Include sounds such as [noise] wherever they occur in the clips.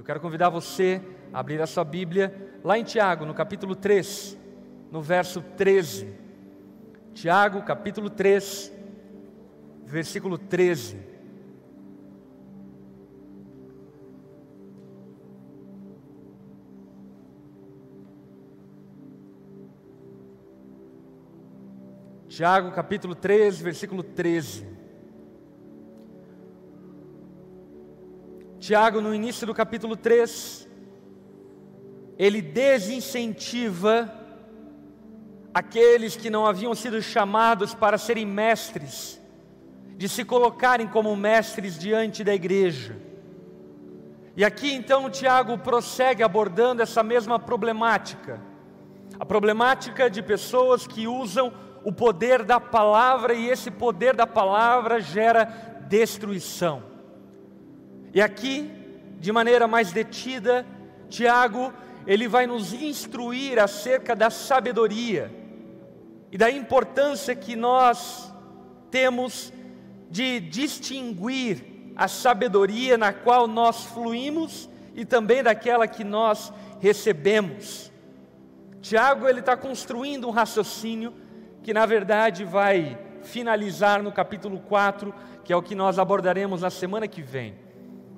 Eu quero convidar você a abrir a sua Bíblia lá em Tiago, no capítulo 3, no verso 13. Tiago, capítulo 3, versículo 13. Tiago capítulo 3, versículo 13. Tiago, no início do capítulo 3, ele desincentiva aqueles que não haviam sido chamados para serem mestres, de se colocarem como mestres diante da igreja. E aqui então Tiago prossegue abordando essa mesma problemática, a problemática de pessoas que usam o poder da palavra e esse poder da palavra gera destruição. E aqui, de maneira mais detida, Tiago, ele vai nos instruir acerca da sabedoria e da importância que nós temos de distinguir a sabedoria na qual nós fluímos e também daquela que nós recebemos. Tiago ele está construindo um raciocínio que na verdade vai finalizar no capítulo 4, que é o que nós abordaremos na semana que vem.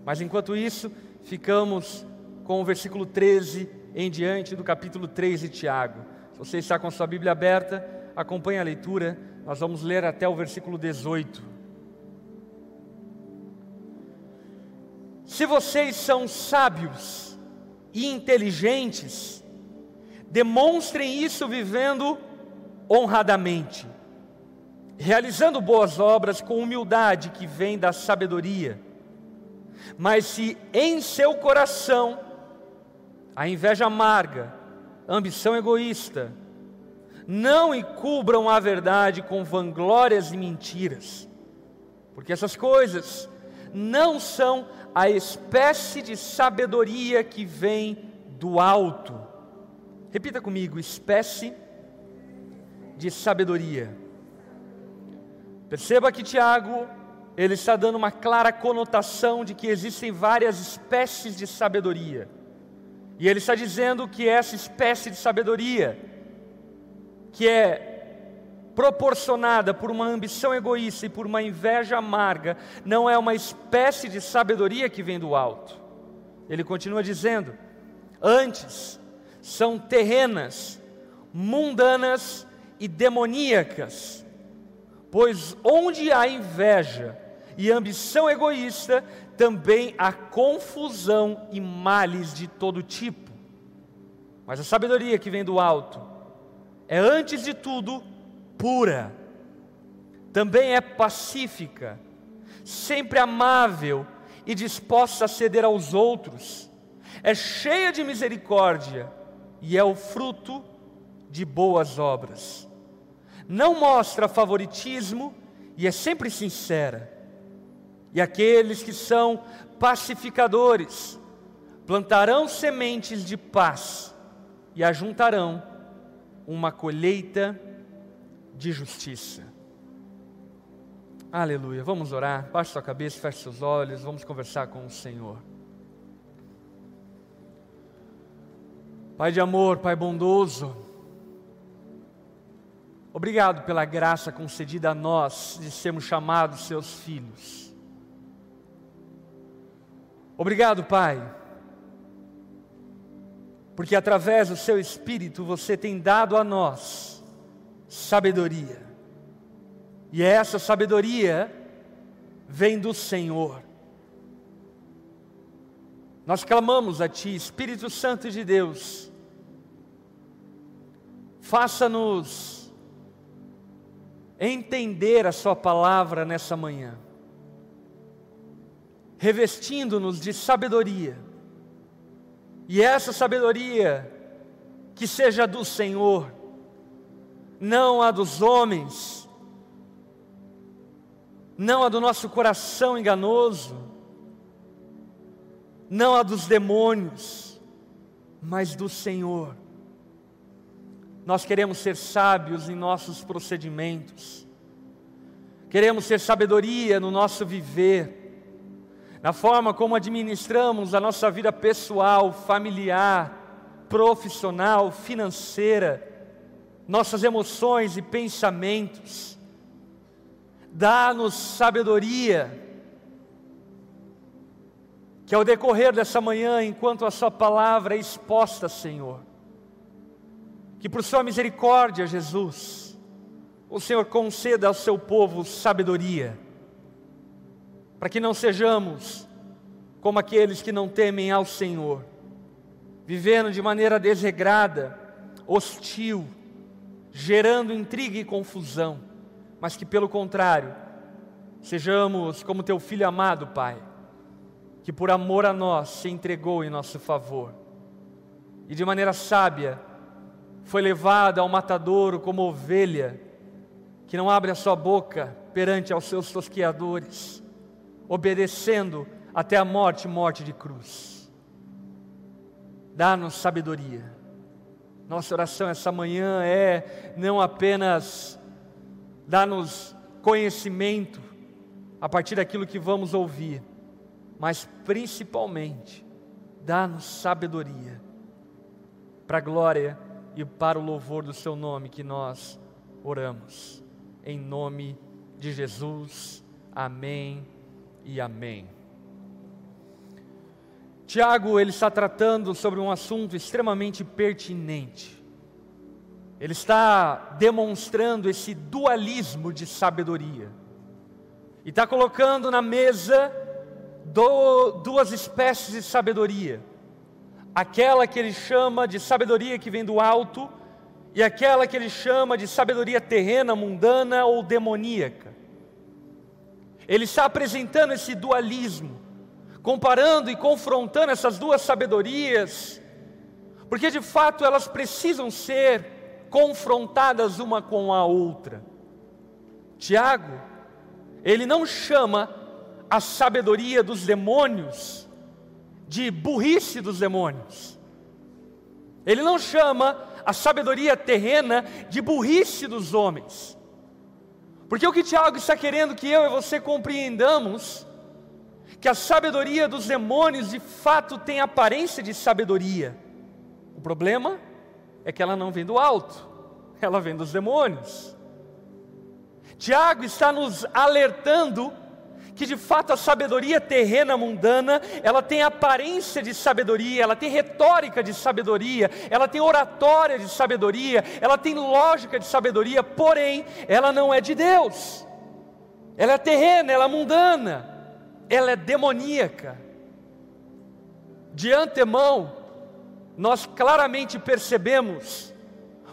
Mas enquanto isso, ficamos com o versículo 13 em diante do capítulo 3 de Tiago. Se você está com a sua Bíblia aberta, acompanhe a leitura, nós vamos ler até o versículo 18. Se vocês são sábios e inteligentes, demonstrem isso vivendo honradamente, realizando boas obras com humildade que vem da sabedoria. Mas se em seu coração a inveja amarga, a ambição egoísta, não encubram a verdade com vanglórias e mentiras, porque essas coisas não são a espécie de sabedoria que vem do alto. Repita comigo: espécie de sabedoria. Perceba que Tiago, ele está dando uma clara conotação de que existem várias espécies de sabedoria. E ele está dizendo que essa espécie de sabedoria, que é proporcionada por uma ambição egoísta e por uma inveja amarga, não é uma espécie de sabedoria que vem do alto. Ele continua dizendo: antes são terrenas, mundanas e demoníacas, pois onde há inveja e ambição egoísta, também há confusão e males de todo tipo. Mas a sabedoria que vem do alto é, antes de tudo, pura, também é pacífica, sempre amável e disposta a ceder aos outros, é cheia de misericórdia e é o fruto de boas obras não mostra favoritismo e é sempre sincera. E aqueles que são pacificadores plantarão sementes de paz e ajuntarão uma colheita de justiça. Aleluia. Vamos orar. Baixe sua cabeça, feche seus olhos, vamos conversar com o Senhor. Pai de amor, Pai bondoso, Obrigado pela graça concedida a nós de sermos chamados seus filhos. Obrigado, Pai, porque através do seu Espírito você tem dado a nós sabedoria, e essa sabedoria vem do Senhor. Nós clamamos a Ti, Espírito Santo de Deus, faça-nos entender a Sua palavra nessa manhã, revestindo-nos de sabedoria, e essa sabedoria que seja do Senhor, não a dos homens, não a do nosso coração enganoso, não a dos demônios, mas do Senhor. Nós queremos ser sábios em nossos procedimentos, queremos ser sabedoria no nosso viver, na forma como administramos a nossa vida pessoal, familiar, profissional, financeira, nossas emoções e pensamentos. Dá-nos sabedoria, que ao decorrer dessa manhã, enquanto a Sua palavra é exposta, Senhor, que por Sua misericórdia, Jesus, o Senhor conceda ao Seu povo sabedoria, para que não sejamos como aqueles que não temem ao Senhor, vivendo de maneira desregrada, hostil, gerando intriga e confusão, mas que pelo contrário, sejamos como teu filho amado, Pai, que por amor a nós se entregou em nosso favor e de maneira sábia foi levado ao matadouro como ovelha, que não abre a sua boca perante aos seus tosqueadores, obedecendo até a morte morte de cruz. Dá-nos sabedoria nossa oração essa manhã é não apenas dar-nos conhecimento a partir daquilo que vamos ouvir, mas principalmente dar-nos sabedoria para a glória e para o louvor do Seu nome que nós oramos. Em nome de Jesus. Amém e amém. Tiago ele está tratando sobre um assunto extremamente pertinente. Ele está demonstrando esse dualismo de sabedoria. E está colocando na mesa do, duas espécies de sabedoria. Aquela que ele chama de sabedoria que vem do alto, e aquela que ele chama de sabedoria terrena, mundana ou demoníaca. Ele está apresentando esse dualismo comparando e confrontando essas duas sabedorias, porque de fato elas precisam ser confrontadas uma com a outra. Tiago, ele não chama a sabedoria dos demônios de burrice dos demônios. Ele não chama a sabedoria terrena de burrice dos homens. Porque o que Tiago está querendo que eu e você compreendamos que a sabedoria dos demônios de fato tem aparência de sabedoria. O problema é que ela não vem do alto, ela vem dos demônios. Tiago está nos alertando que de fato a sabedoria terrena mundana, ela tem aparência de sabedoria, ela tem retórica de sabedoria, ela tem oratória de sabedoria, ela tem lógica de sabedoria, porém, ela não é de Deus. Ela é terrena, ela é mundana ela é demoníaca. De antemão, nós claramente percebemos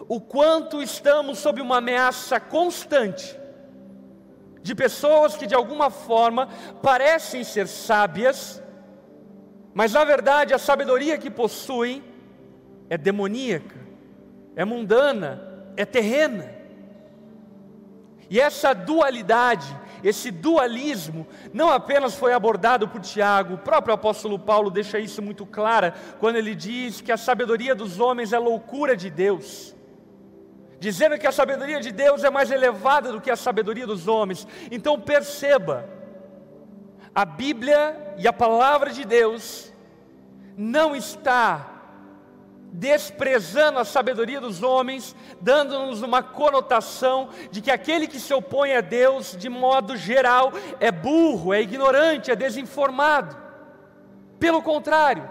o quanto estamos sob uma ameaça constante de pessoas que de alguma forma parecem ser sábias, mas na verdade a sabedoria que possuem é demoníaca, é mundana, é terrena. E essa dualidade esse dualismo não apenas foi abordado por Tiago, o próprio apóstolo Paulo deixa isso muito claro quando ele diz que a sabedoria dos homens é loucura de Deus. Dizendo que a sabedoria de Deus é mais elevada do que a sabedoria dos homens. Então perceba, a Bíblia e a palavra de Deus não está desprezando a sabedoria dos homens, dando-nos uma conotação de que aquele que se opõe a Deus, de modo geral, é burro, é ignorante, é desinformado. Pelo contrário,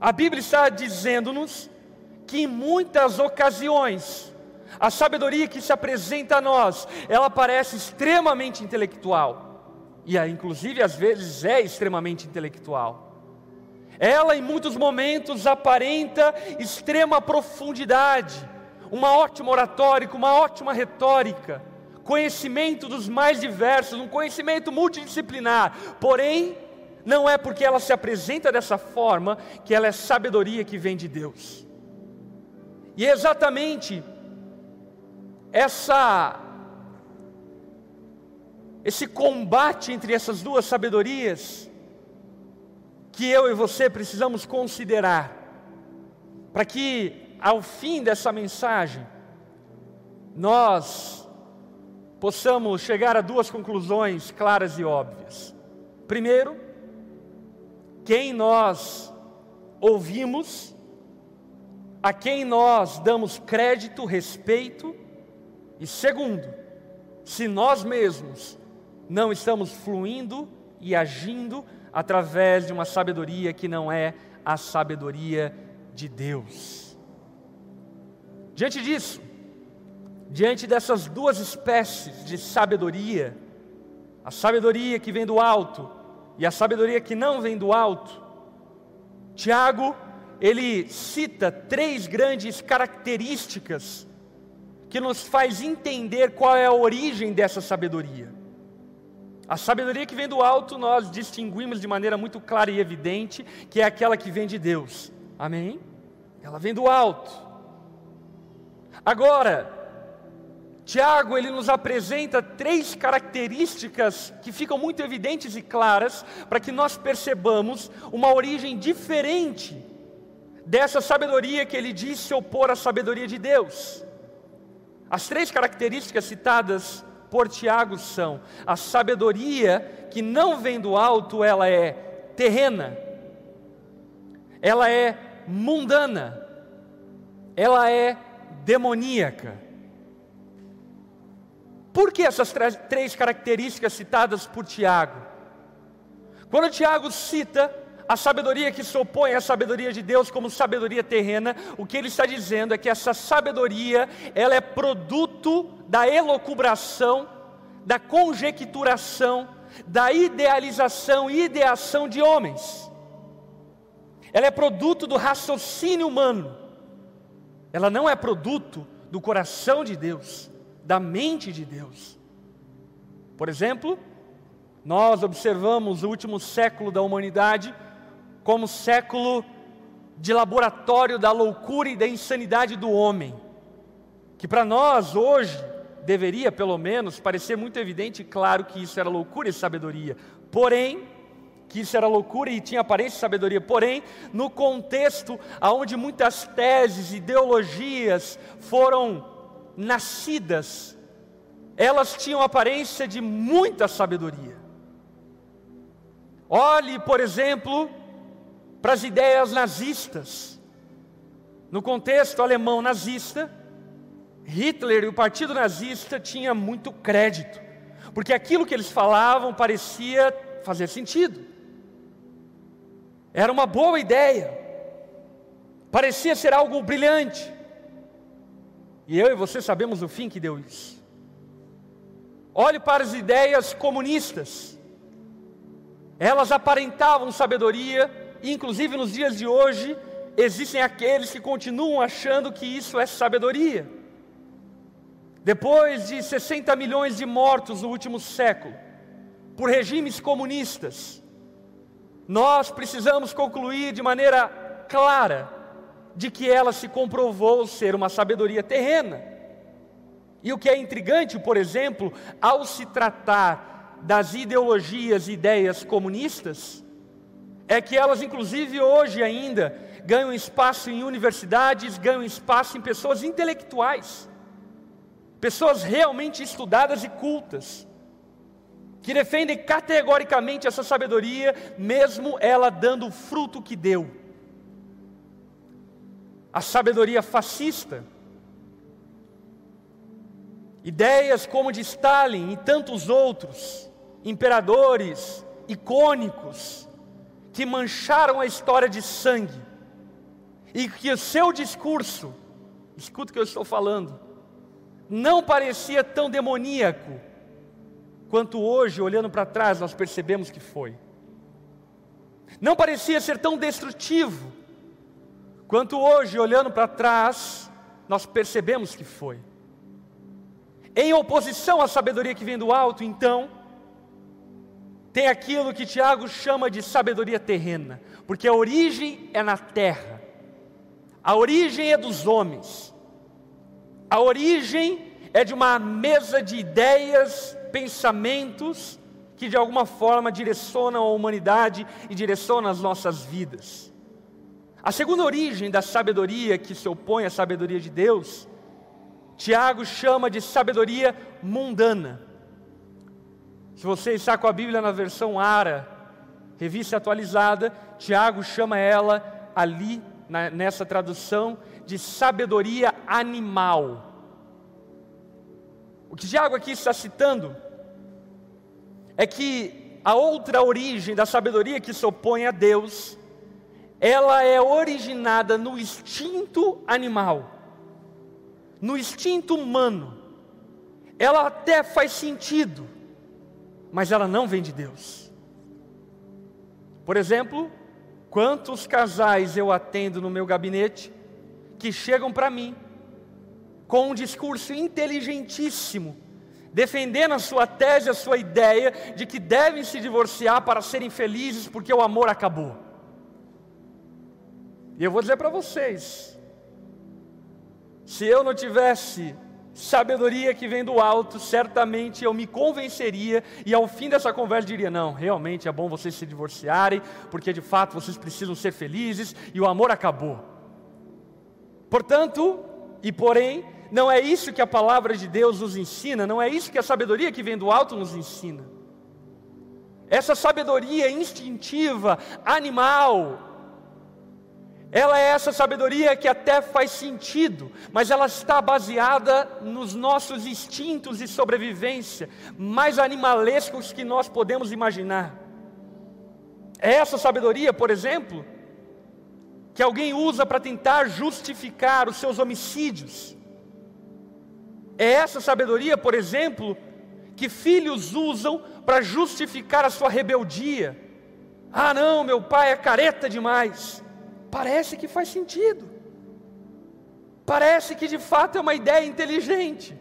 a Bíblia está dizendo-nos que em muitas ocasiões, a sabedoria que se apresenta a nós, ela parece extremamente intelectual, e inclusive às vezes é extremamente intelectual. Ela, em muitos momentos, aparenta extrema profundidade, uma ótima oratória, uma ótima retórica, conhecimento dos mais diversos, um conhecimento multidisciplinar. Porém, não é porque ela se apresenta dessa forma que ela é sabedoria que vem de Deus. E é exatamente essa esse combate entre essas duas sabedorias que eu e você precisamos considerar, para que ao fim dessa mensagem, nós possamos chegar a duas conclusões claras e óbvias. Primeiro, quem nós ouvimos, a quem nós damos crédito, respeito, e segundo, se nós mesmos não estamos fluindo e agindo através de uma sabedoria que não é a sabedoria de Deus. Diante disso, diante dessas duas espécies de sabedoria, a sabedoria que vem do alto e a sabedoria que não vem do alto, Tiago, ele cita três grandes características que nos faz entender qual é a origem dessa sabedoria. A sabedoria que vem do alto, nós distinguimos de maneira muito clara e evidente, que é aquela que vem de Deus. Amém? Ela vem do alto. Agora, Tiago, ele nos apresenta três características que ficam muito evidentes e claras para que nós percebamos uma origem diferente dessa sabedoria que ele diz se opor à sabedoria de Deus. As três características citadas por Tiago são: a sabedoria que não vem do alto, ela é terrena, ela é mundana, ela é demoníaca. Por que essas três características citadas por Tiago? Quando Tiago cita a sabedoria que se opõe à sabedoria de Deus como sabedoria terrena, o que ele está dizendo é que essa sabedoria, ela é produto da elocubração, da conjecturação, da idealização e ideação de homens. Ela é produto do raciocínio humano. Ela não é produto do coração de Deus, da mente de Deus. Por exemplo, nós observamos o último século da humanidade como século de laboratório da loucura e da insanidade do homem, que para nós hoje deveria pelo menos parecer muito evidente e claro que isso era loucura e sabedoria, porém, que isso era loucura e tinha aparência de sabedoria, porém, no contexto onde muitas teses, ideologias foram nascidas, elas tinham aparência de muita sabedoria. Olhe, por exemplo, para as ideias nazistas. No contexto alemão nazista, Hitler e o partido nazista tinha muito crédito, porque aquilo que eles falavam parecia fazer sentido. Era uma boa ideia, parecia ser algo brilhante. E eu e você sabemos o fim que deu isso. Olhe para as ideias comunistas, elas aparentavam sabedoria, inclusive nos dias de hoje, existem aqueles que continuam achando que isso é sabedoria. Depois de 60 milhões de mortos no último século, por regimes comunistas, nós precisamos concluir de maneira clara de que ela se comprovou ser uma sabedoria terrena. E o que é intrigante, por exemplo, ao se tratar das ideologias e ideias comunistas, é que elas, inclusive hoje ainda, ganham espaço em universidades, ganham espaço em pessoas intelectuais, pessoas realmente estudadas e cultas, que defendem categoricamente essa sabedoria, mesmo ela dando o fruto que deu. A sabedoria fascista, ideias como de Stalin e tantos outros, imperadores icônicos, que mancharam a história de sangue, e que o seu discurso, escuta o que eu estou falando, não parecia tão demoníaco quanto hoje, olhando para trás, nós percebemos que foi. Não parecia ser tão destrutivo quanto hoje, olhando para trás, nós percebemos que foi. Em oposição à sabedoria que vem do alto, então, tem aquilo que Tiago chama de sabedoria terrena, porque a origem é na terra, a origem é dos homens, a origem é de uma mesa de ideias, pensamentos, que de alguma forma direcionam a humanidade e direcionam as nossas vidas. A segunda origem da sabedoria que se opõe à sabedoria de Deus, Tiago chama de sabedoria mundana. Se você está com a Bíblia na versão ARA, revista atualizada, Tiago chama ela ali, na, nessa tradução, de sabedoria animal. O que Tiago aqui está citando é que a outra origem da sabedoria que se opõe a Deus, ela é originada no instinto animal, no instinto humano. Ela até faz sentido, mas ela não vem de Deus. Por exemplo, quantos casais eu atendo no meu gabinete que chegam para mim com um discurso inteligentíssimo, defendendo a sua tese, a sua ideia de que devem se divorciar para serem felizes porque o amor acabou. E eu vou dizer para vocês: se eu não tivesse sabedoria que vem do alto, certamente eu me convenceria e ao fim dessa conversa diria: não, realmente é bom vocês se divorciarem, porque de fato vocês precisam ser felizes e o amor acabou. Portanto, e porém, não é isso que a palavra de Deus nos ensina, não é isso que a sabedoria que vem do alto nos ensina. Essa sabedoria instintiva, animal, ela é essa sabedoria que até faz sentido, mas ela está baseada nos nossos instintos de sobrevivência, mais animalescos que nós podemos imaginar. É essa sabedoria, por exemplo, que alguém usa para tentar justificar os seus homicídios. É essa sabedoria, por exemplo, que filhos usam para justificar a sua rebeldia. Ah, não, meu pai é careta demais. Parece que faz sentido. Parece que de fato é uma ideia inteligente.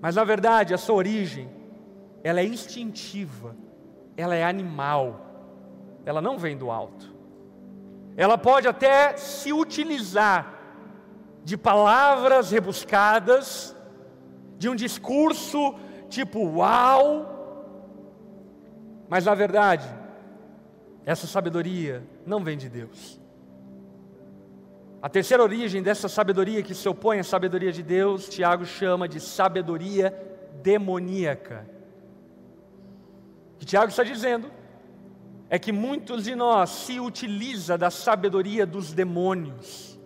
Mas na verdade, a sua origem, ela é instintiva, ela é animal, ela não vem do alto. Ela pode até se utilizar de palavras rebuscadas, de um discurso tipo uau, mas na verdade, essa sabedoria não vem de Deus. A terceira origem dessa sabedoria que se opõe à sabedoria de Deus, Tiago chama de sabedoria demoníaca. O que Tiago está dizendo é que muitos de nós se utiliza da sabedoria dos demônios.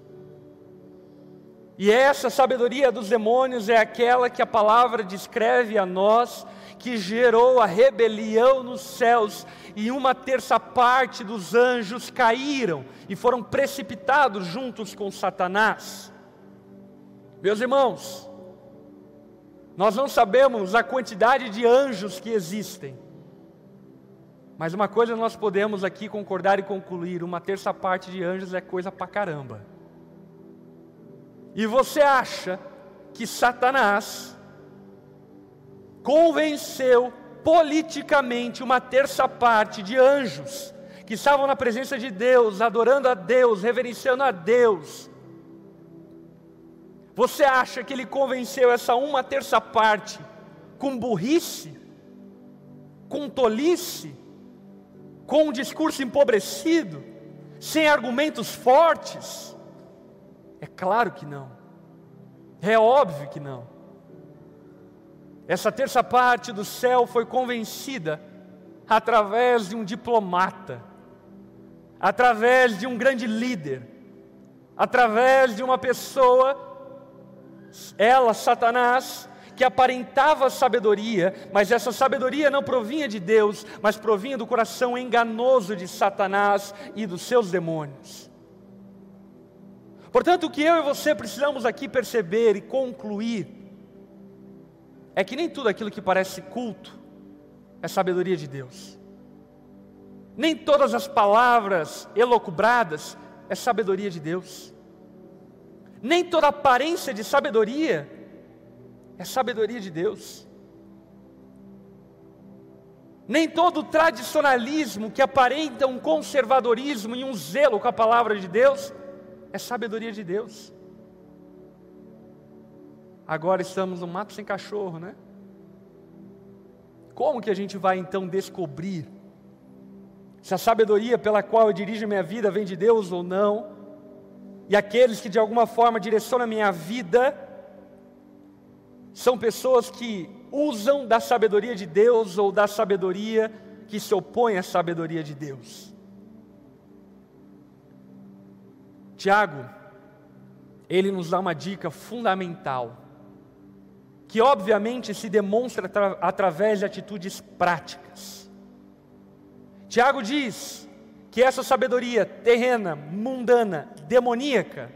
E essa sabedoria dos demônios é aquela que a palavra descreve a nós que gerou a rebelião nos céus, e uma terça parte dos anjos caíram e foram precipitados juntos com Satanás. Meus irmãos, nós não sabemos a quantidade de anjos que existem, mas uma coisa nós podemos aqui concordar e concluir: uma terça parte de anjos é coisa pra caramba. E você acha que Satanás convenceu politicamente uma terça parte de anjos que estavam na presença de Deus, adorando a Deus, reverenciando a Deus. Você acha que ele convenceu essa uma terça parte com burrice, com tolice, com um discurso empobrecido, sem argumentos fortes? É claro que não. É óbvio que não. Essa terça parte do céu foi convencida através de um diplomata, através de um grande líder, através de uma pessoa, ela, Satanás, que aparentava sabedoria, mas essa sabedoria não provinha de Deus, mas provinha do coração enganoso de Satanás e dos seus demônios. Portanto, o que eu e você precisamos aqui perceber e concluir é que nem tudo aquilo que parece culto é sabedoria de Deus. Nem todas as palavras elocubradas é sabedoria de Deus. Nem toda aparência de sabedoria é sabedoria de Deus. Nem todo tradicionalismo que aparenta um conservadorismo e um zelo com a palavra de Deus é sabedoria de Deus. Agora estamos no mato sem cachorro, né? Como que a gente vai então descobrir se a sabedoria pela qual eu dirijo minha vida vem de Deus ou não? E aqueles que de alguma forma direcionam a minha vida são pessoas que usam da sabedoria de Deus ou da sabedoria que se opõe à sabedoria de Deus. Tiago, ele nos dá uma dica fundamental, que obviamente se demonstra atra através de atitudes práticas. Tiago diz que essa sabedoria terrena, mundana, demoníaca,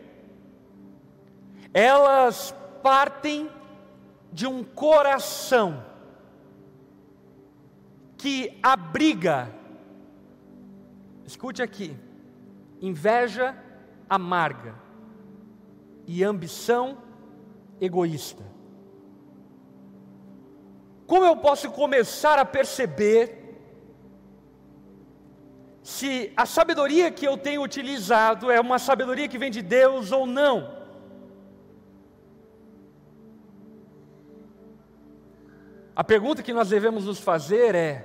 elas partem de um coração que abriga, escute aqui, inveja amarga e ambição egoísta. Como eu posso começar a perceber se a sabedoria que eu tenho utilizado é uma sabedoria que vem de Deus ou não? A pergunta que nós devemos nos fazer é: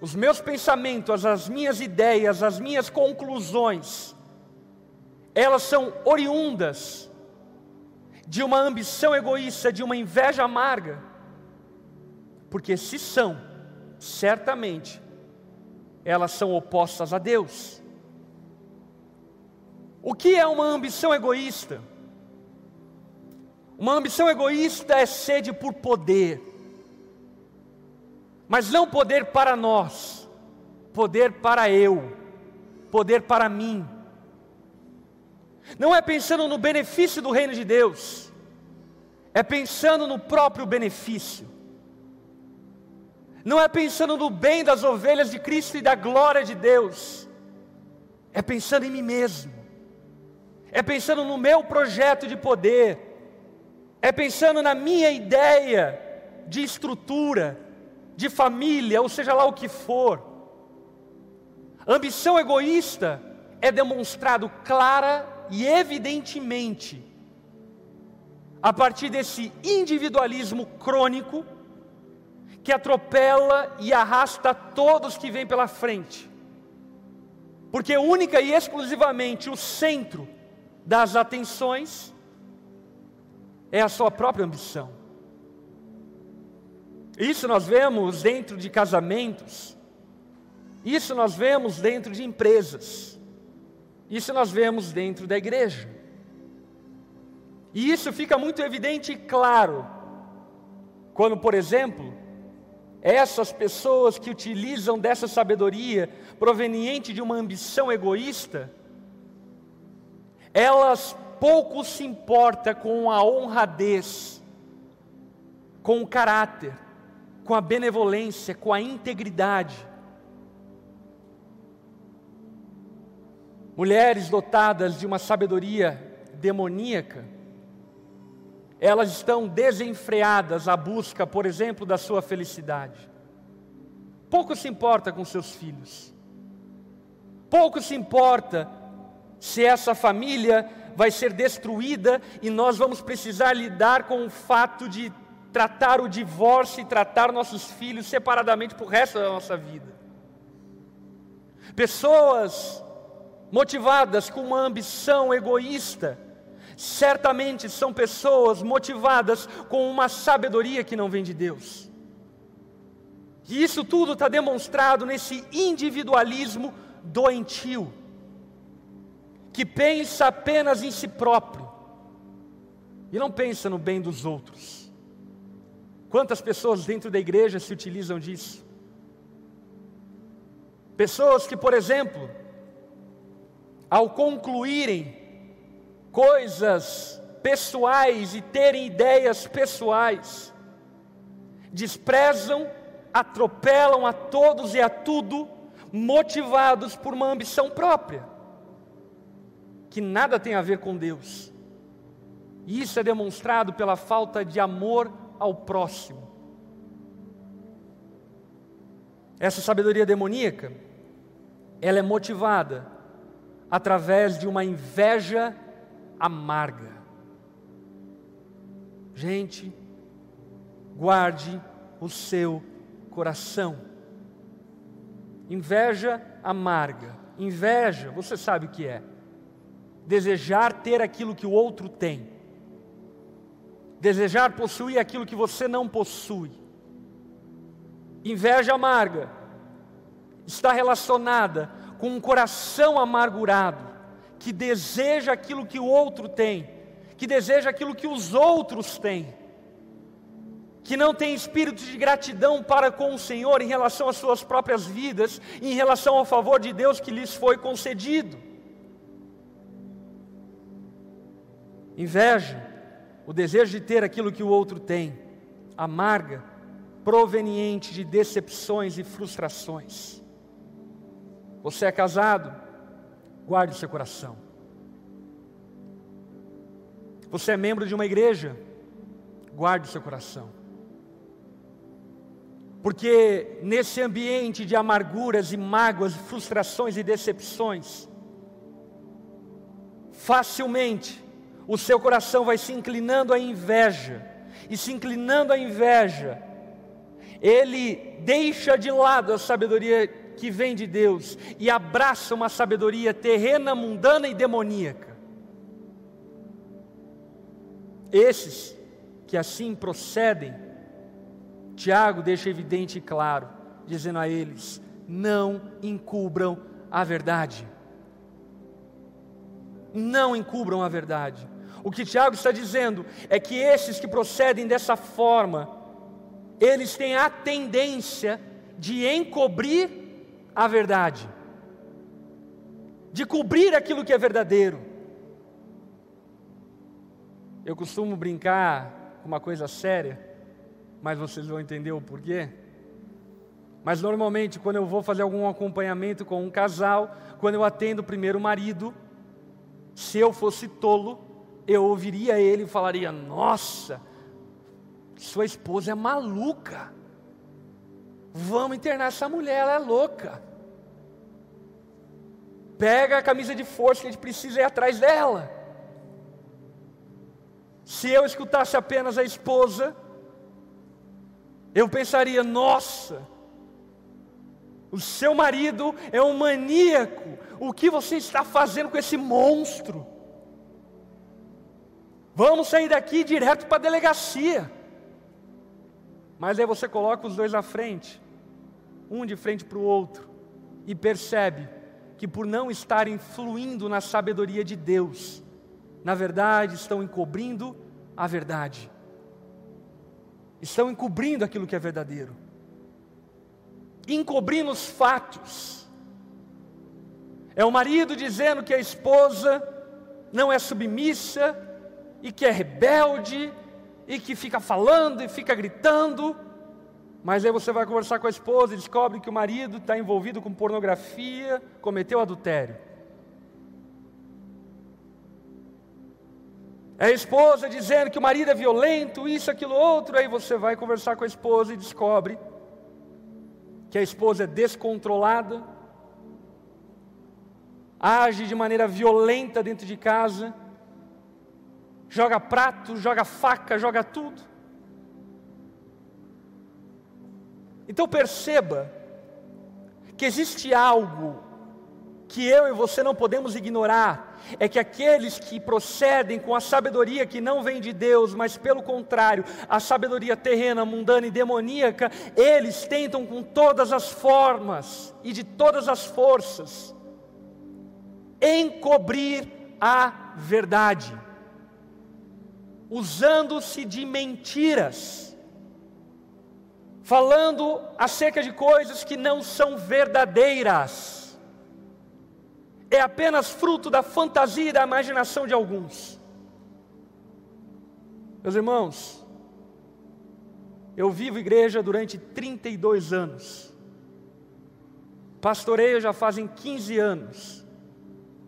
os meus pensamentos, as minhas ideias, as minhas conclusões, elas são oriundas de uma ambição egoísta, de uma inveja amarga? Porque se são, certamente, elas são opostas a Deus. O que é uma ambição egoísta? Uma ambição egoísta é sede por poder mas não poder para nós, poder para eu, poder para mim. Não é pensando no benefício do reino de Deus, é pensando no próprio benefício. Não é pensando no bem das ovelhas de Cristo e da glória de Deus, é pensando em mim mesmo, é pensando no meu projeto de poder, é pensando na minha ideia de estrutura, de família, ou seja lá o que for. Ambição egoísta é demonstrado clara e evidentemente a partir desse individualismo crônico que atropela e arrasta todos que vêm pela frente. Porque única e exclusivamente o centro das atenções é a sua própria ambição. Isso nós vemos dentro de casamentos, isso nós vemos dentro de empresas, isso nós vemos dentro da igreja. E isso fica muito evidente e claro quando, por exemplo, essas pessoas que utilizam dessa sabedoria proveniente de uma ambição egoísta, elas pouco se importam com a honradez, com o caráter, com a benevolência, com a integridade. Mulheres dotadas de uma sabedoria demoníaca, elas estão desenfreadas à busca, por exemplo, da sua felicidade. Pouco se importa com seus filhos. Pouco se importa se essa família vai ser destruída e nós vamos precisar lidar com o fato de tratar o divórcio e tratar nossos filhos separadamente para o resto da nossa vida. Pessoas motivadas com uma ambição egoísta, certamente são pessoas motivadas com uma sabedoria que não vem de Deus. E isso tudo está demonstrado nesse individualismo doentio, que pensa apenas em si próprio e não pensa no bem dos outros. Quantas pessoas dentro da igreja se utilizam disso? Pessoas que, por exemplo, ao concluírem coisas pessoais e terem ideias pessoais, desprezam, atropelam a todos e a tudo, motivados por uma ambição própria, que nada tem a ver com Deus. E isso é demonstrado pela falta de amor ao próximo. Essa sabedoria demoníaca, ela é motivada através de uma inveja amarga. Gente, guarde o seu coração. Inveja amarga. Inveja, você sabe o que é? Desejar ter aquilo que o outro tem desejar possuir aquilo que você não possui. Inveja amarga está relacionada com um coração amargurado, que deseja aquilo que o outro tem, que deseja aquilo que os outros têm, que não tem espírito de gratidão para com o Senhor em relação às suas próprias vidas, em relação ao favor de Deus que lhes foi concedido. Inveja, o desejo de ter aquilo que o outro tem, amarga, proveniente de decepções e frustrações. Você é casado? Guarde seu coração. Você é membro de uma igreja? Guarde seu coração. Porque nesse ambiente de amarguras e mágoas, frustrações e decepções, facilmente o seu coração vai se inclinando à inveja, e se inclinando à inveja, ele deixa de lado a sabedoria que vem de Deus e abraça uma sabedoria terrena, mundana e demoníaca. Esses que assim procedem, Tiago deixa evidente e claro, dizendo a eles: não encubram a verdade. Não encubram a verdade. O que Tiago está dizendo é que esses que procedem dessa forma, eles têm a tendência de encobrir a verdade, de cobrir aquilo que é verdadeiro. Eu costumo brincar com uma coisa séria, mas vocês vão entender o porquê. Mas normalmente, quando eu vou fazer algum acompanhamento com um casal, quando eu atendo o primeiro marido, se eu fosse tolo, eu ouviria ele e falaria: Nossa, sua esposa é maluca. Vamos internar essa mulher, ela é louca. Pega a camisa de força que a gente precisa ir atrás dela. Se eu escutasse apenas a esposa, eu pensaria: nossa, o seu marido é um maníaco, o que você está fazendo com esse monstro? Vamos sair daqui direto para a delegacia. Mas aí você coloca os dois à frente, um de frente para o outro, e percebe que por não estarem fluindo na sabedoria de Deus, na verdade estão encobrindo a verdade, estão encobrindo aquilo que é verdadeiro, encobrindo os fatos. É o marido dizendo que a esposa não é submissa, e que é rebelde, e que fica falando e fica gritando, mas aí você vai conversar com a esposa e descobre que o marido está envolvido com pornografia, cometeu adultério. É a esposa dizendo que o marido é violento, isso, aquilo, outro, aí você vai conversar com a esposa e descobre que a esposa é descontrolada, age de maneira violenta dentro de casa, joga prato, joga faca, joga tudo. Então perceba que existe algo que eu e você não podemos ignorar, é que aqueles que procedem com a sabedoria que não vem de Deus, mas pelo contrário, a sabedoria terrena, mundana e demoníaca, eles tentam com todas as formas e de todas as forças encobrir a verdade usando-se de mentiras, falando acerca de coisas que não são verdadeiras, é apenas fruto da fantasia e da imaginação de alguns. Meus irmãos, eu vivo igreja durante 32 anos, pastoreio já fazem 15 anos,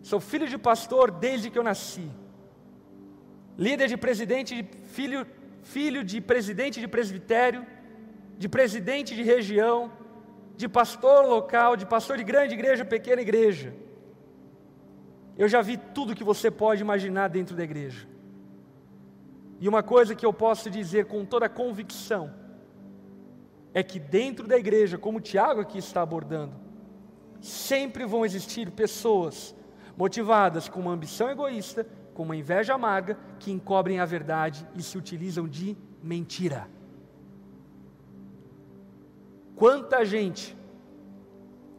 sou filho de pastor desde que eu nasci. Líder de presidente, de filho, filho de presidente de presbitério, de presidente de região, de pastor local, de pastor de grande igreja, pequena igreja. Eu já vi tudo que você pode imaginar dentro da igreja. E uma coisa que eu posso dizer com toda convicção é que dentro da igreja, como o Tiago aqui está abordando, sempre vão existir pessoas motivadas com uma ambição egoísta com uma inveja amarga, que encobrem a verdade e se utilizam de mentira. Quanta gente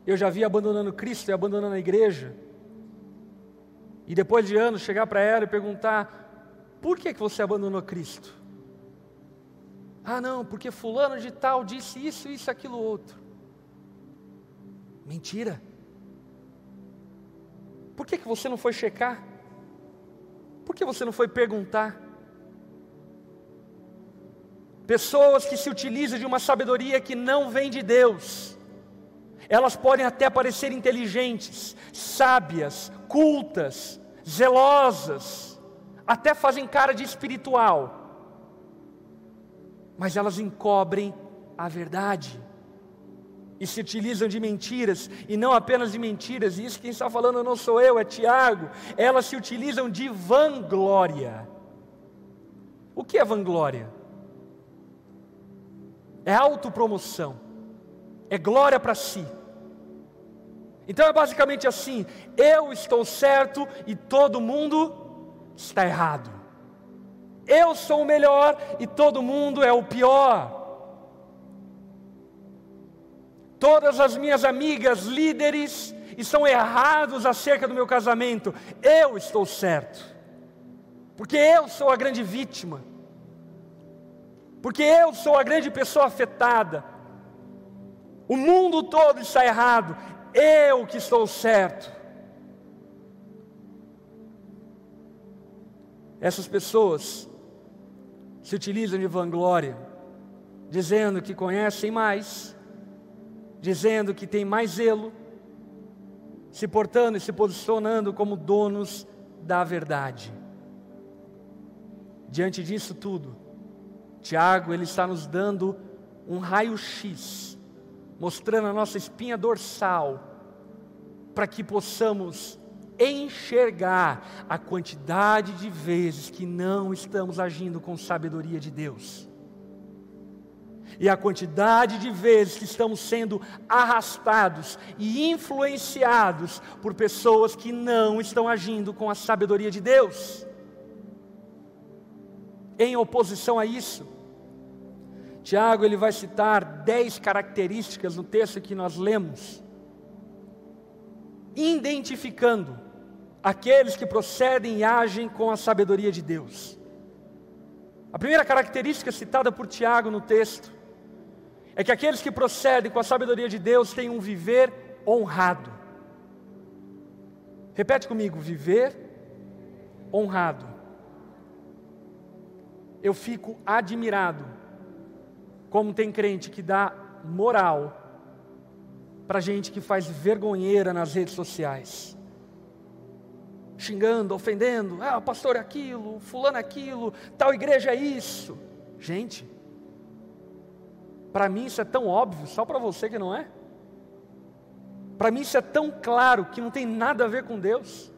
Eu já vi abandonando Cristo e abandonando a igreja. E depois de anos chegar para ela e perguntar: por que, que você abandonou Cristo? Ah, não, porque fulano de tal disse isso, isso, aquilo, outro. Mentira. Por que, que você não foi checar? Por que você não foi perguntar? Pessoas que se utilizam de uma sabedoria que não vem de Deus. Elas podem até parecer inteligentes, sábias, cultas, zelosas, até fazem cara de espiritual, mas elas encobrem a verdade e se utilizam de mentiras, e não apenas de mentiras, e isso quem está falando não sou eu, é Tiago, elas se utilizam de vanglória. O que é vanglória? É autopromoção, é glória para si. Então é basicamente assim: eu estou certo e todo mundo está errado. Eu sou o melhor e todo mundo é o pior. Todas as minhas amigas líderes estão errados acerca do meu casamento. Eu estou certo. Porque eu sou a grande vítima porque eu sou a grande pessoa afetada. O mundo todo está errado, eu que estou certo. Essas pessoas se utilizam de vanglória, dizendo que conhecem mais, dizendo que têm mais zelo, se portando e se posicionando como donos da verdade. Diante disso tudo, Tiago, ele está nos dando um raio-x, mostrando a nossa espinha dorsal, para que possamos enxergar a quantidade de vezes que não estamos agindo com sabedoria de Deus. E a quantidade de vezes que estamos sendo arrastados e influenciados por pessoas que não estão agindo com a sabedoria de Deus. Em oposição a isso, Tiago ele vai citar dez características no texto que nós lemos, identificando aqueles que procedem e agem com a sabedoria de Deus. A primeira característica citada por Tiago no texto é que aqueles que procedem com a sabedoria de Deus têm um viver honrado. Repete comigo: viver honrado eu fico admirado como tem crente que dá moral para gente que faz vergonheira nas redes sociais. Xingando, ofendendo, ah, pastor é aquilo, fulano é aquilo, tal igreja é isso. Gente, para mim isso é tão óbvio, só para você que não é. Para mim isso é tão claro que não tem nada a ver com Deus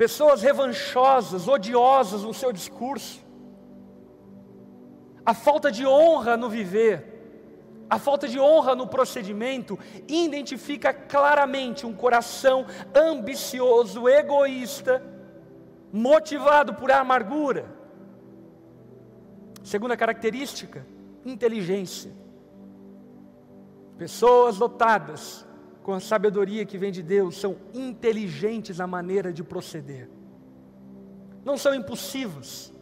pessoas revanchosas, odiosas no seu discurso, a falta de honra no viver, a falta de honra no procedimento, identifica claramente um coração ambicioso, egoísta, motivado por amargura. Segunda característica, inteligência. Pessoas dotadas com a sabedoria que vem de Deus, são inteligentes na maneira de proceder. Não são impulsivos.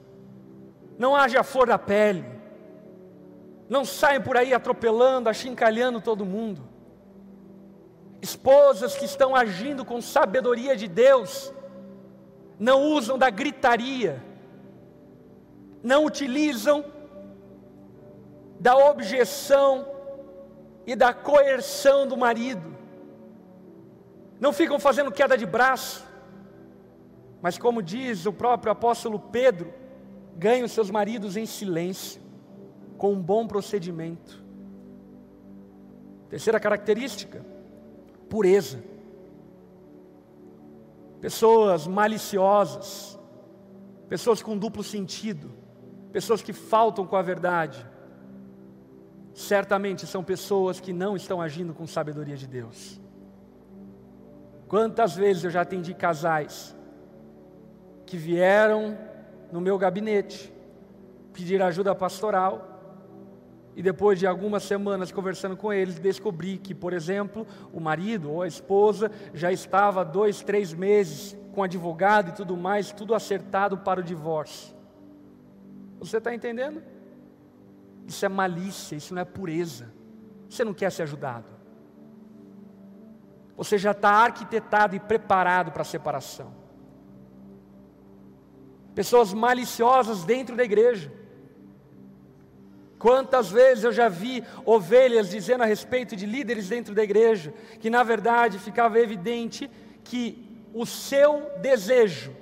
Não haja flor da pele. Não saem por aí atropelando, achincalhando todo mundo. Esposas que estão agindo com sabedoria de Deus, não usam da gritaria, não utilizam da objeção e da coerção do marido, não ficam fazendo queda de braço, mas como diz o próprio apóstolo Pedro, ganham seus maridos em silêncio, com um bom procedimento. Terceira característica, pureza. Pessoas maliciosas, pessoas com duplo sentido, pessoas que faltam com a verdade, certamente são pessoas que não estão agindo com sabedoria de Deus. Quantas vezes eu já atendi casais que vieram no meu gabinete pedir ajuda pastoral E depois de algumas semanas conversando com eles, descobri que, por exemplo, o marido ou a esposa já estava dois, três meses com advogado e tudo mais, tudo acertado para o divórcio. Você está entendendo? Isso é malícia, isso não é pureza. Você não quer ser ajudado. Você já está arquitetado e preparado para a separação. Pessoas maliciosas dentro da igreja. Quantas vezes eu já vi ovelhas dizendo a respeito de líderes dentro da igreja, que na verdade ficava evidente que o seu desejo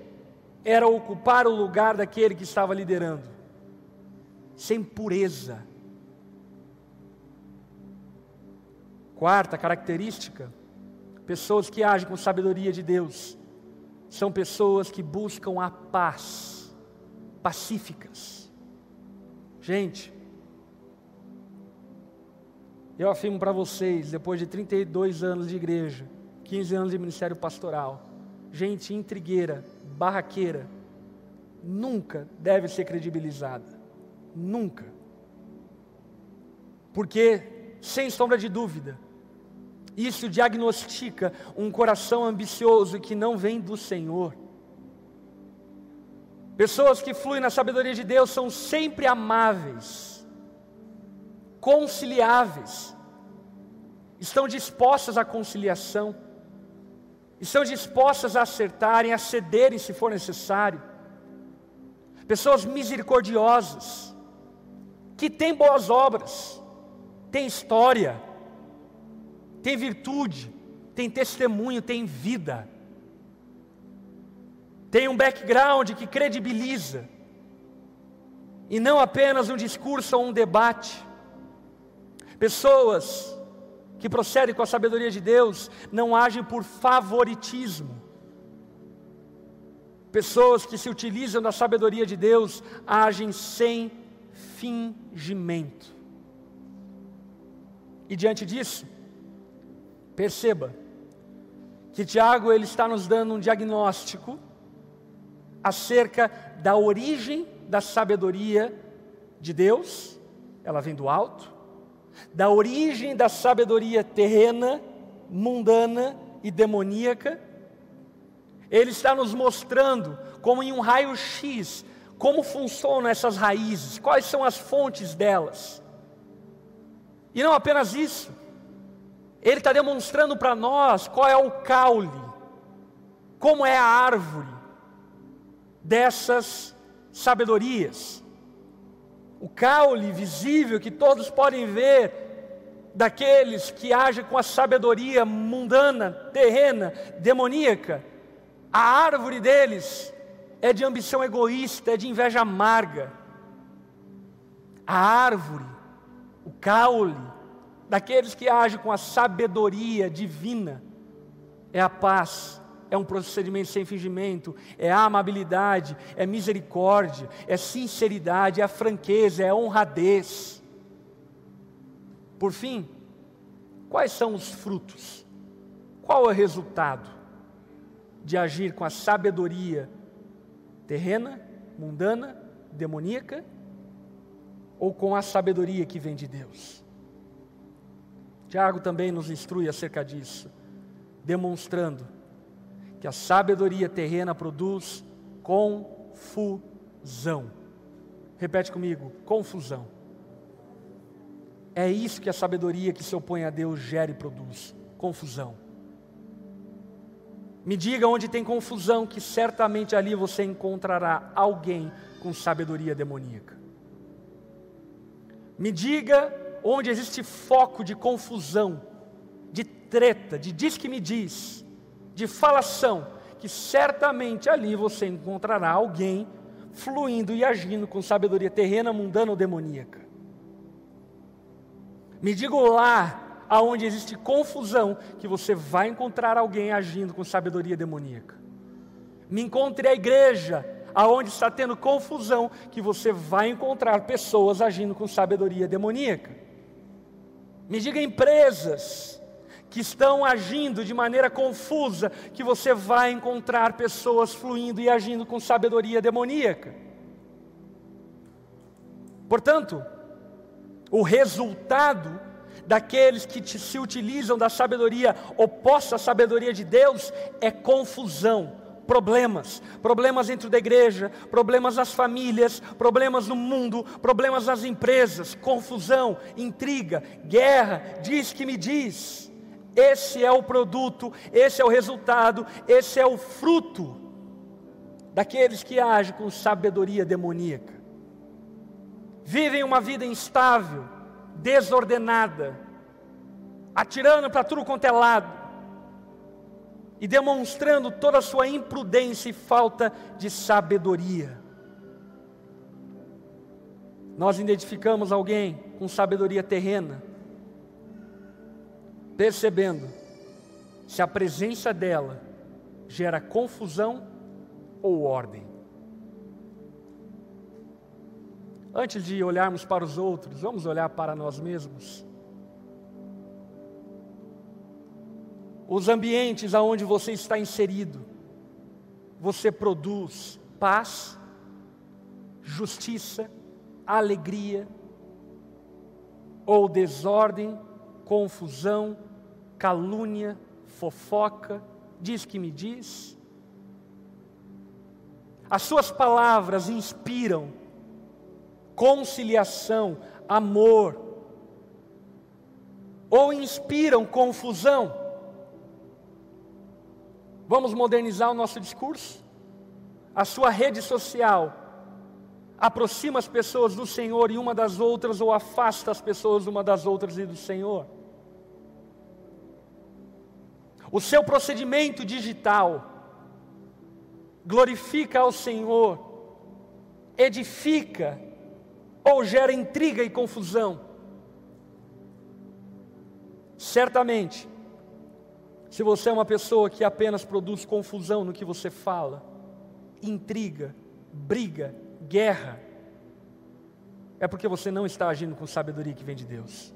era ocupar o lugar daquele que estava liderando, sem pureza. Quarta característica: pessoas que agem com sabedoria de Deus são pessoas que buscam a paz, pacíficas. Gente, eu afirmo para vocês, depois de 32 anos de igreja, 15 anos de ministério pastoral, gente intrigueira, barraqueira, nunca deve ser credibilizada. Nunca. Porque, sem sombra de dúvida, isso diagnostica um coração ambicioso que não vem do Senhor. Pessoas que fluem na sabedoria de Deus são sempre amáveis conciliáveis, estão dispostas à conciliação, estão dispostas a acertarem, a cederem se for necessário. Pessoas misericordiosas, que têm boas obras, têm história, têm virtude, têm testemunho, têm vida, têm um background que credibiliza, e não apenas um discurso ou um debate. Pessoas que procedem com a sabedoria de Deus não agem por favoritismo. Pessoas que se utilizam da sabedoria de Deus agem sem fingimento. E diante disso, perceba que Tiago ele está nos dando um diagnóstico acerca da origem da sabedoria de Deus, ela vem do alto, da origem da sabedoria terrena, mundana e demoníaca. Ele está nos mostrando, como em um raio-x, como funcionam essas raízes, quais são as fontes delas. E não apenas isso, ele está demonstrando para nós qual é o caule, como é a árvore dessas sabedorias o caule visível que todos podem ver daqueles que agem com a sabedoria mundana, terrena, demoníaca, a árvore deles é de ambição egoísta, é de inveja amarga. A árvore, o caule daqueles que agem com a sabedoria divina é a paz, é um procedimento sem fingimento, é amabilidade, é misericórdia, é sinceridade, é a franqueza, é a honradez. Por fim, quais são os frutos? Qual é o resultado de agir com a sabedoria terrena, mundana, demoníaca, ou com a sabedoria que vem de Deus? Tiago também nos instrui acerca disso, demonstrando que a sabedoria terrena produz confusão. Repete comigo: confusão. É isso que a sabedoria que se opõe a Deus gera e produz: confusão. Me diga onde tem confusão, que certamente ali você encontrará alguém com sabedoria demoníaca. Me diga onde existe foco de confusão, de treta, de diz que me diz, de falação, que certamente ali você encontrará alguém fluindo e agindo com sabedoria terrena, mundana ou demoníaca. Me diga lá aonde existe confusão que você vai encontrar alguém agindo com sabedoria demoníaca. Me encontre a igreja aonde está tendo confusão que você vai encontrar pessoas agindo com sabedoria demoníaca. Me diga empresas que estão agindo de maneira confusa, que você vai encontrar pessoas fluindo e agindo com sabedoria demoníaca. Portanto, O resultado daqueles que te, se utilizam da sabedoria oposta à sabedoria de Deus é confusão, problemas, problemas dentro da igreja, problemas nas famílias, problemas no mundo, problemas nas empresas, confusão, intriga, guerra, diz que me diz. Esse é o produto, esse é o resultado, esse é o fruto daqueles que agem com sabedoria demoníaca. Vivem uma vida instável, desordenada, atirando para tudo quanto é lado e demonstrando toda a sua imprudência e falta de sabedoria. Nós identificamos alguém com sabedoria terrena, percebendo se a presença dela gera confusão ou ordem. Antes de olharmos para os outros, vamos olhar para nós mesmos. Os ambientes aonde você está inserido, você produz paz, justiça, alegria ou desordem, confusão, calúnia, fofoca, diz que me diz. As suas palavras inspiram conciliação, amor, ou inspiram confusão. Vamos modernizar o nosso discurso? A sua rede social aproxima as pessoas do Senhor e uma das outras, ou afasta as pessoas uma das outras e do Senhor? O seu procedimento digital glorifica ao Senhor, edifica ou gera intriga e confusão. Certamente, se você é uma pessoa que apenas produz confusão no que você fala, intriga, briga, guerra, é porque você não está agindo com sabedoria que vem de Deus.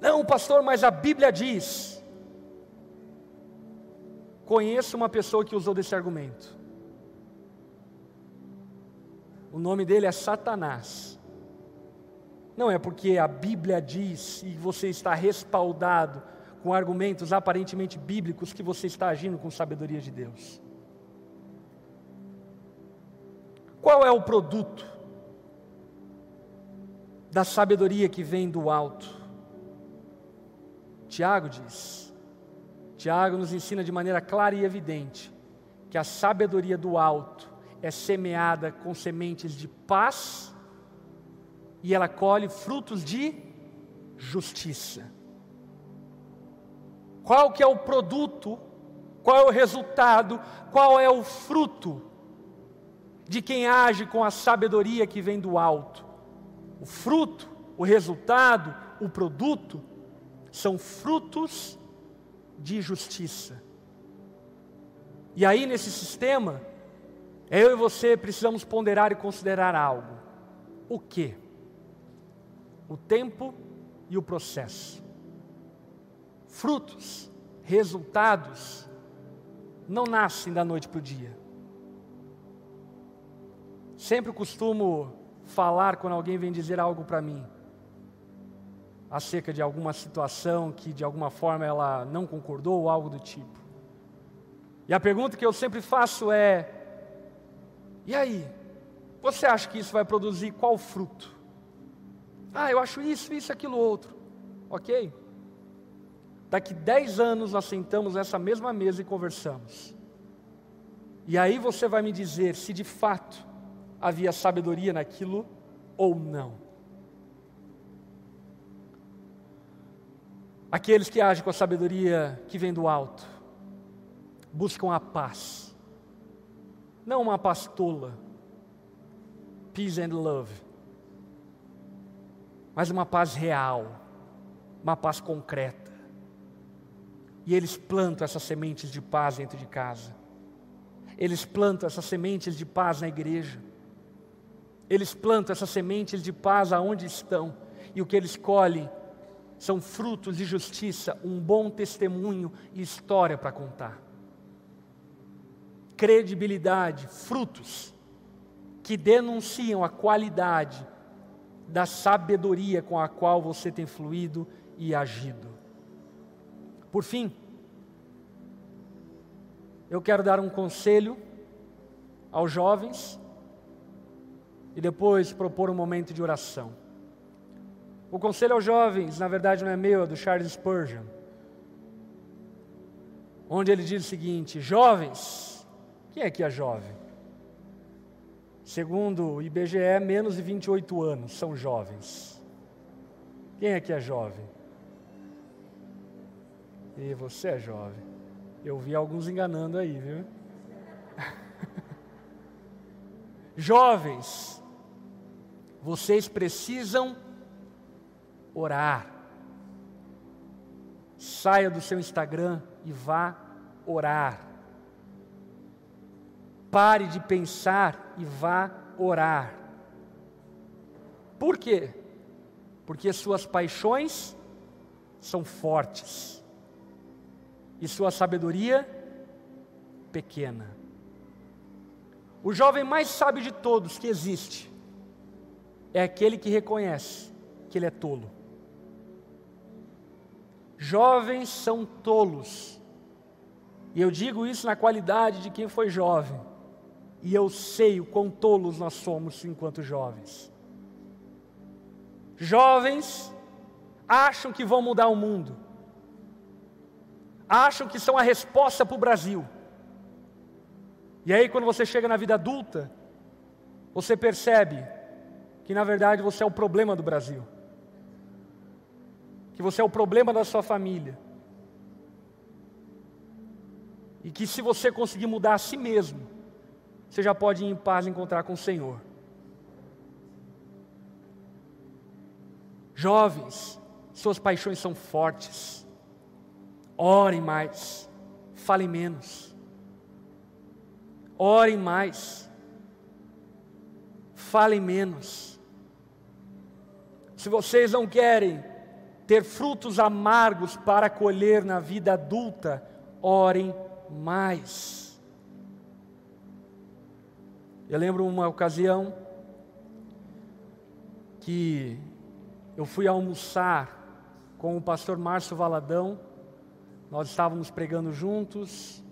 Não, pastor, mas a Bíblia diz. Conheço uma pessoa que usou desse argumento. O nome dele é Satanás. Não é porque a Bíblia diz e você está respaldado com argumentos aparentemente bíblicos que você está agindo com sabedoria de Deus. Qual é o produto da sabedoria que vem do alto? Tiago diz. Tiago nos ensina de maneira clara e evidente que a sabedoria do alto é semeada com sementes de paz e ela colhe frutos de justiça. Qual que é o produto? Qual é o resultado? Qual é o fruto de quem age com a sabedoria que vem do alto? O fruto, o resultado, o produto são frutos de justiça. E aí nesse sistema eu e você precisamos ponderar e considerar algo. O que? O tempo e o processo. Frutos, resultados, não nascem da noite para o dia. Sempre costumo falar quando alguém vem dizer algo para mim acerca de alguma situação que de alguma forma ela não concordou ou algo do tipo. E a pergunta que eu sempre faço é: e aí? Você acha que isso vai produzir qual fruto? Ah, eu acho isso, isso, aquilo, outro. Ok? Daqui dez anos nós sentamos nessa mesma mesa e conversamos. E aí você vai me dizer se de fato havia sabedoria naquilo ou não. Aqueles que agem com a sabedoria que vem do alto, buscam a paz não uma pastola, peace and love, mas uma paz real, uma paz concreta. E eles plantam essas sementes de paz dentro de casa. Eles plantam essas sementes de paz na igreja. Eles plantam essas sementes de paz aonde estão. E o que eles colhem são frutos de justiça, um bom testemunho e história para contar credibilidade, frutos que denunciam a qualidade da sabedoria com a qual você tem fluído e agido. Por fim, eu quero dar um conselho aos jovens e depois propor um momento de oração. O conselho aos jovens, na verdade, não é meu, é do Charles Spurgeon, onde ele diz o seguinte: Jovens, quem é que é jovem? Segundo o IBGE, menos de 28 anos são jovens. Quem é que é jovem? E você é jovem. Eu vi alguns enganando aí, viu? [laughs] Jovens, vocês precisam orar. Saia do seu Instagram e vá orar. Pare de pensar e vá orar. Por quê? Porque suas paixões são fortes e sua sabedoria pequena. O jovem mais sábio de todos que existe é aquele que reconhece que ele é tolo. Jovens são tolos. E eu digo isso na qualidade de quem foi jovem. E eu sei o quão tolos nós somos enquanto jovens. Jovens acham que vão mudar o mundo, acham que são a resposta para o Brasil. E aí, quando você chega na vida adulta, você percebe que na verdade você é o problema do Brasil, que você é o problema da sua família, e que se você conseguir mudar a si mesmo, você já pode ir em paz encontrar com o Senhor. Jovens, suas paixões são fortes. Orem mais, falem menos. Orem mais, falem menos. Se vocês não querem ter frutos amargos para colher na vida adulta, orem mais. Eu lembro uma ocasião que eu fui almoçar com o pastor Márcio Valadão, nós estávamos pregando juntos,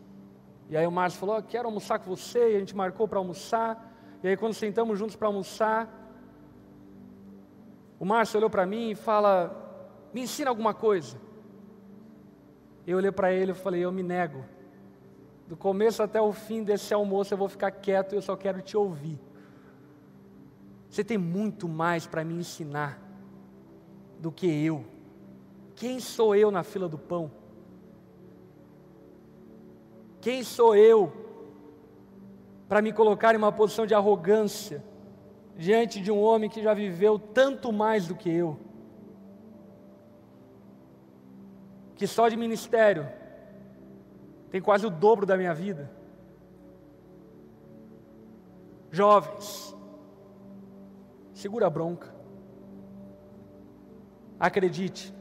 e aí o Márcio falou: Quero almoçar com você, e a gente marcou para almoçar, e aí quando sentamos juntos para almoçar, o Márcio olhou para mim e fala: Me ensina alguma coisa. Eu olhei para ele e falei: Eu me nego do começo até o fim desse almoço eu vou ficar quieto eu só quero te ouvir. Você tem muito mais para me ensinar do que eu. Quem sou eu na fila do pão? Quem sou eu para me colocar em uma posição de arrogância diante de um homem que já viveu tanto mais do que eu? Que só de ministério tem quase o dobro da minha vida. Jovens, segura a bronca. Acredite,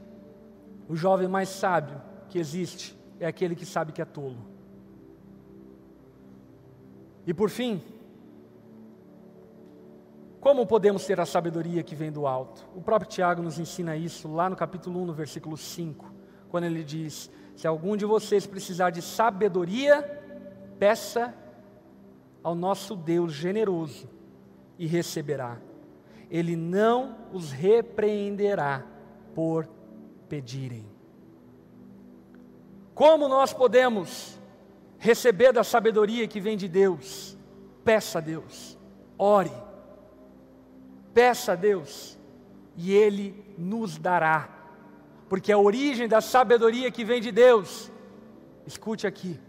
o jovem mais sábio que existe é aquele que sabe que é tolo. E por fim, como podemos ter a sabedoria que vem do alto? O próprio Tiago nos ensina isso lá no capítulo 1, no versículo 5, quando ele diz: se algum de vocês precisar de sabedoria, peça ao nosso Deus generoso e receberá. Ele não os repreenderá por pedirem. Como nós podemos receber da sabedoria que vem de Deus? Peça a Deus, ore, peça a Deus, e Ele nos dará porque a origem da sabedoria que vem de Deus, escute aqui,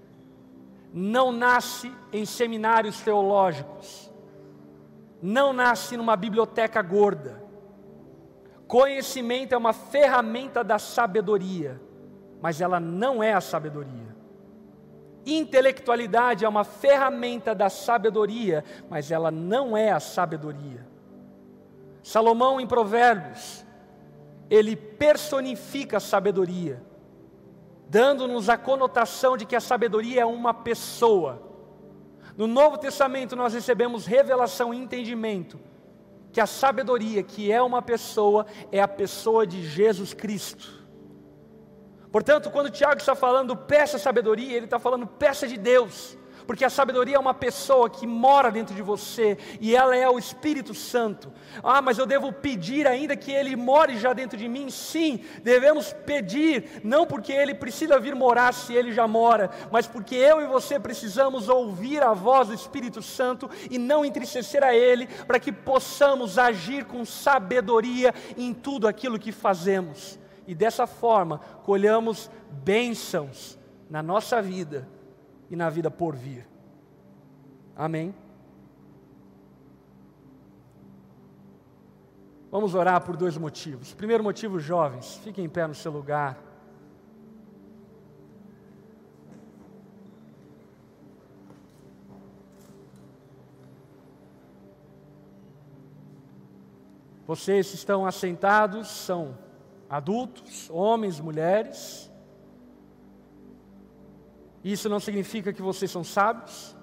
não nasce em seminários teológicos, não nasce numa biblioteca gorda. Conhecimento é uma ferramenta da sabedoria, mas ela não é a sabedoria. Intelectualidade é uma ferramenta da sabedoria, mas ela não é a sabedoria. Salomão, em Provérbios, ele personifica a sabedoria, dando-nos a conotação de que a sabedoria é uma pessoa. No Novo Testamento nós recebemos revelação e entendimento que a sabedoria, que é uma pessoa, é a pessoa de Jesus Cristo. Portanto, quando Tiago está falando peça sabedoria, ele está falando peça de Deus porque a sabedoria é uma pessoa que mora dentro de você e ela é o Espírito Santo. Ah, mas eu devo pedir ainda que ele more já dentro de mim? Sim, devemos pedir, não porque ele precisa vir morar se ele já mora, mas porque eu e você precisamos ouvir a voz do Espírito Santo e não entristecer a ele, para que possamos agir com sabedoria em tudo aquilo que fazemos. E dessa forma, colhamos bênçãos na nossa vida e na vida por vir. Amém? Vamos orar por dois motivos. Primeiro motivo, jovens, fiquem em pé no seu lugar. Vocês estão assentados, são adultos, homens, mulheres. Isso não significa que vocês são sábios,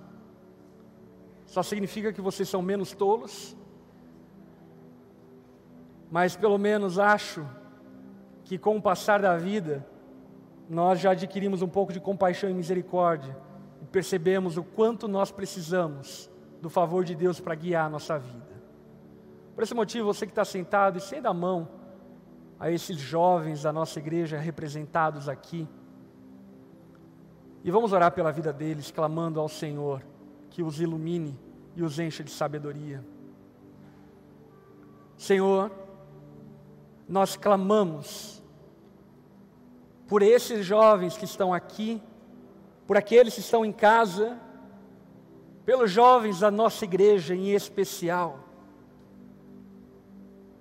só significa que vocês são menos tolos. Mas pelo menos acho que com o passar da vida, nós já adquirimos um pouco de compaixão e misericórdia e percebemos o quanto nós precisamos do favor de Deus para guiar a nossa vida. Por esse motivo, você que está sentado, e da mão a esses jovens da nossa igreja representados aqui, e vamos orar pela vida deles, clamando ao Senhor que os ilumine e os encha de sabedoria. Senhor, nós clamamos por esses jovens que estão aqui, por aqueles que estão em casa, pelos jovens da nossa igreja em especial.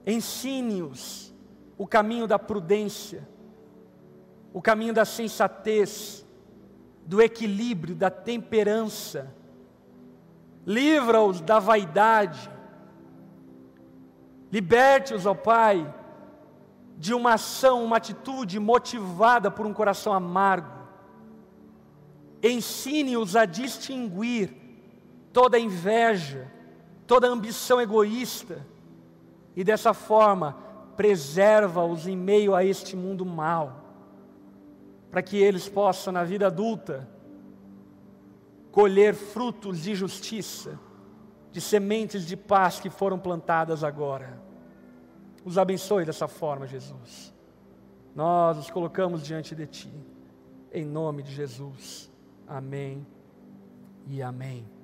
Ensine-os o caminho da prudência, o caminho da sensatez, do equilíbrio, da temperança. Livra-os da vaidade. Liberte-os, ó Pai, de uma ação, uma atitude motivada por um coração amargo. Ensine-os a distinguir toda inveja, toda ambição egoísta, e dessa forma preserva-os em meio a este mundo mau para que eles possam, na vida adulta, colher frutos de justiça, de sementes de paz que foram plantadas agora. Os abençoe dessa forma, Jesus. Nós os colocamos diante de Ti, em nome de Jesus. Amém e amém.